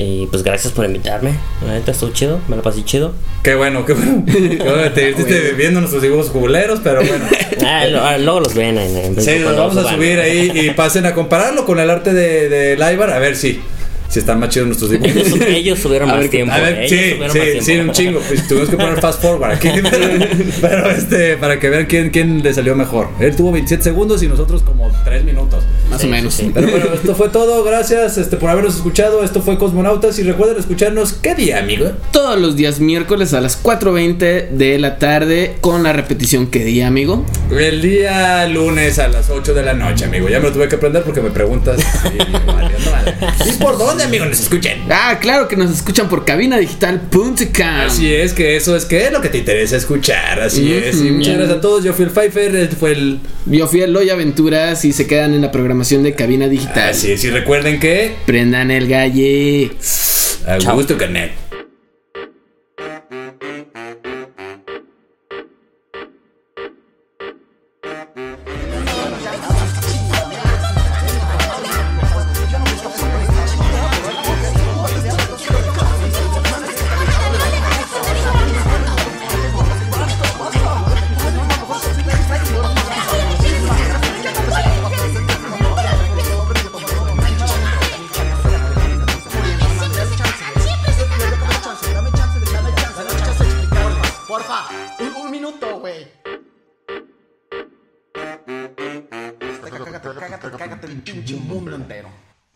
Y pues gracias por invitarme. La neta estuvo chido, me lo pasé chido. Qué bueno, qué bueno. Qué bueno, te estuviste viendo nuestros dibujos culeros, pero bueno. Ah, lo- ah, luego los ven en, en Sí, los vamos a subir ahí y pasen a compararlo con el arte de, de Laibar, a ver si, si están más chidos nuestros dibujos. Ellos, ellos subieron A más ver qué- tiempo. A ver, ellos sí, sí, más tiempo. sí, un chingo. Pues tuvimos que poner fast forward aquí. Pero, este, para que vean quién, quién le salió mejor. Él tuvo 27 segundos y nosotros como 3 minutos. Más Sí, o menos. sí. Pero bueno, esto fue todo. Gracias este, por habernos escuchado. Esto fue Cosmonautas. Y recuerden escucharnos. ¿Qué día, amigo? Todos los días miércoles a las 4.20 de la tarde con la repetición que día, amigo. El día lunes a las 8 de la noche, amigo. Ya me lo tuve que aprender porque me preguntas. Y, valiendo madre. ¿Y por dónde, amigo? Nos escuchen. Ah, claro que nos escuchan por cabinadigital.com. Así es, que eso es que es lo que te interesa escuchar. Así es. Y muchas gracias a todos. Yo fui el Pfeiffer. Este fue el. Yo fui a Loy Aventuras y se quedan en la programación de Cabina Digital. Así es. Y recuerden que. Prendan el galle. A gusto, carnal.